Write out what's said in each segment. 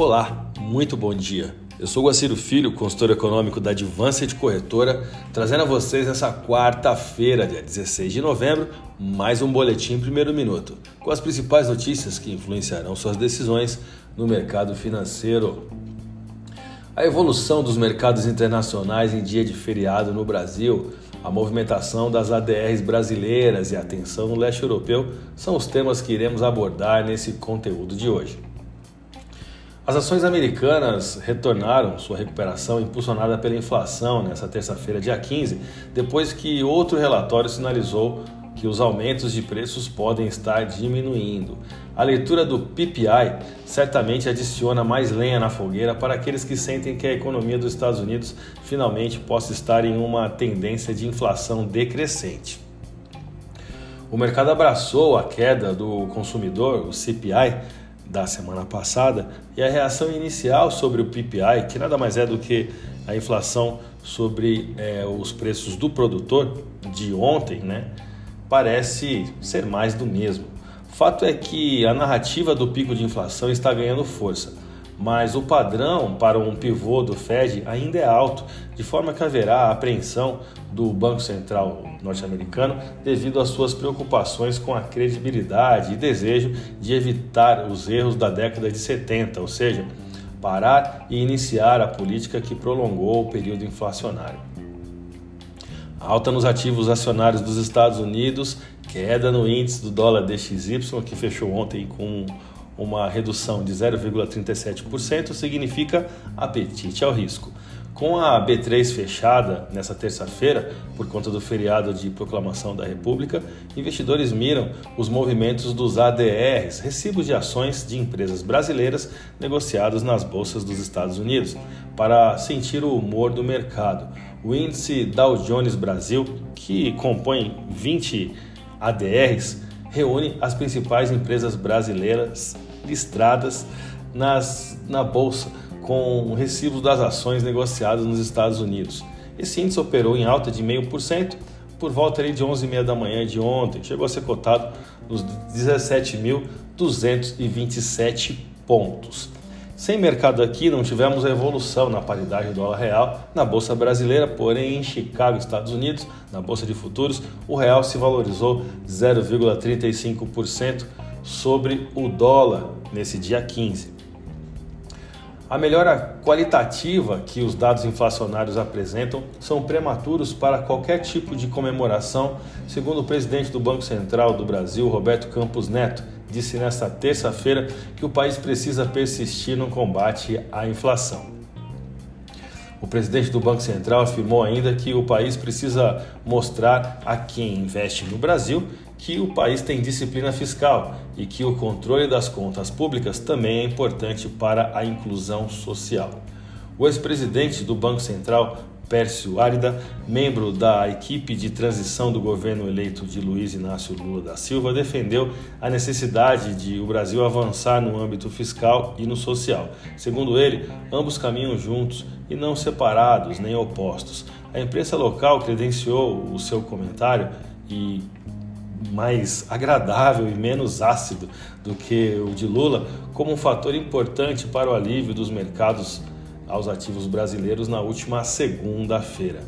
Olá, muito bom dia. Eu sou Guaciro Filho, consultor econômico da Advanced Corretora, trazendo a vocês nessa quarta-feira, dia 16 de novembro, mais um boletim primeiro minuto, com as principais notícias que influenciarão suas decisões no mercado financeiro. A evolução dos mercados internacionais em dia de feriado no Brasil, a movimentação das ADRs brasileiras e a tensão no leste europeu são os temas que iremos abordar nesse conteúdo de hoje. As ações americanas retornaram sua recuperação impulsionada pela inflação nesta terça-feira, dia 15, depois que outro relatório sinalizou que os aumentos de preços podem estar diminuindo. A leitura do PPI certamente adiciona mais lenha na fogueira para aqueles que sentem que a economia dos Estados Unidos finalmente possa estar em uma tendência de inflação decrescente. O mercado abraçou a queda do consumidor, o CPI, da semana passada e a reação inicial sobre o PPI, que nada mais é do que a inflação sobre é, os preços do produtor de ontem, né, parece ser mais do mesmo. Fato é que a narrativa do pico de inflação está ganhando força mas o padrão para um pivô do Fed ainda é alto, de forma que haverá apreensão do Banco Central norte-americano devido às suas preocupações com a credibilidade e desejo de evitar os erros da década de 70, ou seja, parar e iniciar a política que prolongou o período inflacionário. Alta nos ativos acionários dos Estados Unidos, queda no índice do dólar DXY, que fechou ontem com uma redução de 0,37% significa apetite ao risco. Com a B3 fechada nessa terça-feira, por conta do feriado de proclamação da República, investidores miram os movimentos dos ADRs, recibos de ações de empresas brasileiras negociados nas bolsas dos Estados Unidos, para sentir o humor do mercado. O índice Dow Jones Brasil, que compõe 20 ADRs, reúne as principais empresas brasileiras listradas nas, na bolsa com recibos das ações negociadas nos Estados Unidos. Esse índice operou em alta de 0,5% por volta ali de 11h30 da manhã de ontem. Chegou a ser cotado nos 17.227 pontos. Sem mercado aqui, não tivemos a evolução na paridade do dólar real na Bolsa Brasileira, porém em Chicago, Estados Unidos, na Bolsa de Futuros, o real se valorizou 0,35% sobre o dólar nesse dia 15. A melhora qualitativa que os dados inflacionários apresentam são prematuros para qualquer tipo de comemoração, segundo o presidente do Banco Central do Brasil, Roberto Campos Neto, disse nesta terça-feira que o país precisa persistir no combate à inflação. O presidente do Banco Central afirmou ainda que o país precisa mostrar a quem investe no Brasil que o país tem disciplina fiscal e que o controle das contas públicas também é importante para a inclusão social. O ex-presidente do Banco Central, Pércio Árida, membro da equipe de transição do governo eleito de Luiz Inácio Lula da Silva, defendeu a necessidade de o Brasil avançar no âmbito fiscal e no social. Segundo ele, ambos caminham juntos e não separados nem opostos. A imprensa local credenciou o seu comentário e mais agradável e menos ácido do que o de Lula como um fator importante para o alívio dos mercados aos ativos brasileiros na última segunda-feira.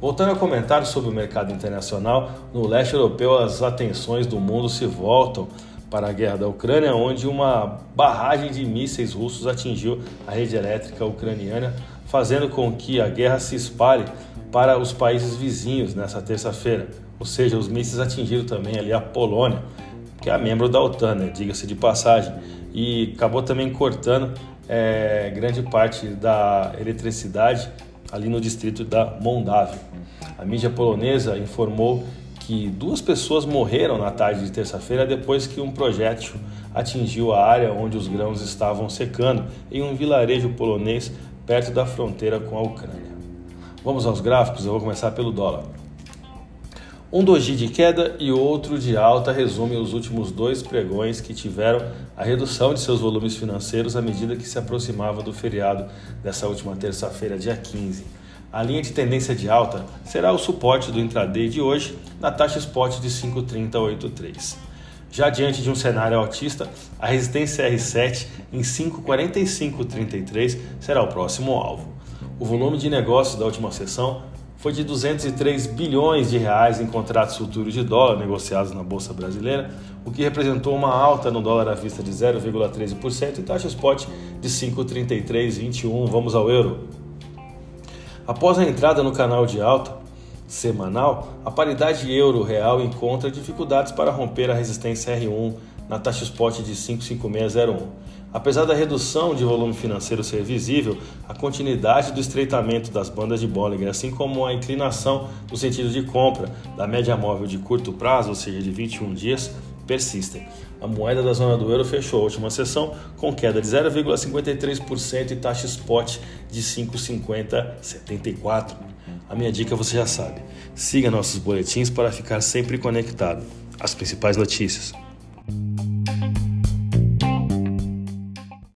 Voltando a comentar sobre o mercado internacional, no leste europeu as atenções do mundo se voltam para a guerra da Ucrânia, onde uma barragem de mísseis russos atingiu a rede elétrica ucraniana, fazendo com que a guerra se espalhe para os países vizinhos nessa terça-feira. Ou seja, os mísseis atingiram também ali a Polônia, que é membro da OTAN, né? diga-se de passagem, e acabou também cortando é, grande parte da eletricidade ali no distrito da Moldávia. A mídia polonesa informou que duas pessoas morreram na tarde de terça-feira depois que um projétil atingiu a área onde os grãos estavam secando em um vilarejo polonês perto da fronteira com a Ucrânia. Vamos aos gráficos, eu vou começar pelo dólar. Um doji de queda e outro de alta resumem os últimos dois pregões que tiveram a redução de seus volumes financeiros à medida que se aproximava do feriado dessa última terça-feira, dia 15. A linha de tendência de alta será o suporte do intraday de hoje na taxa spot de 5,3083. Já diante de um cenário altista, a resistência R7 em 5,4533 será o próximo alvo. O volume de negócios da última sessão foi de 203 bilhões de reais em contratos futuros de dólar negociados na bolsa brasileira, o que representou uma alta no dólar à vista de 0,13% e taxa spot de 5,3321. Vamos ao euro. Após a entrada no canal de alta, semanal, a paridade euro-real encontra dificuldades para romper a resistência R1 na taxa spot de 55601. Apesar da redução de volume financeiro ser visível, a continuidade do estreitamento das bandas de Bollinger, assim como a inclinação no sentido de compra da média móvel de curto prazo, ou seja, de 21 dias, persistem. A moeda da zona do euro fechou a última sessão com queda de 0,53% e taxa spot de 5,5074. A minha dica você já sabe. Siga nossos boletins para ficar sempre conectado. As principais notícias.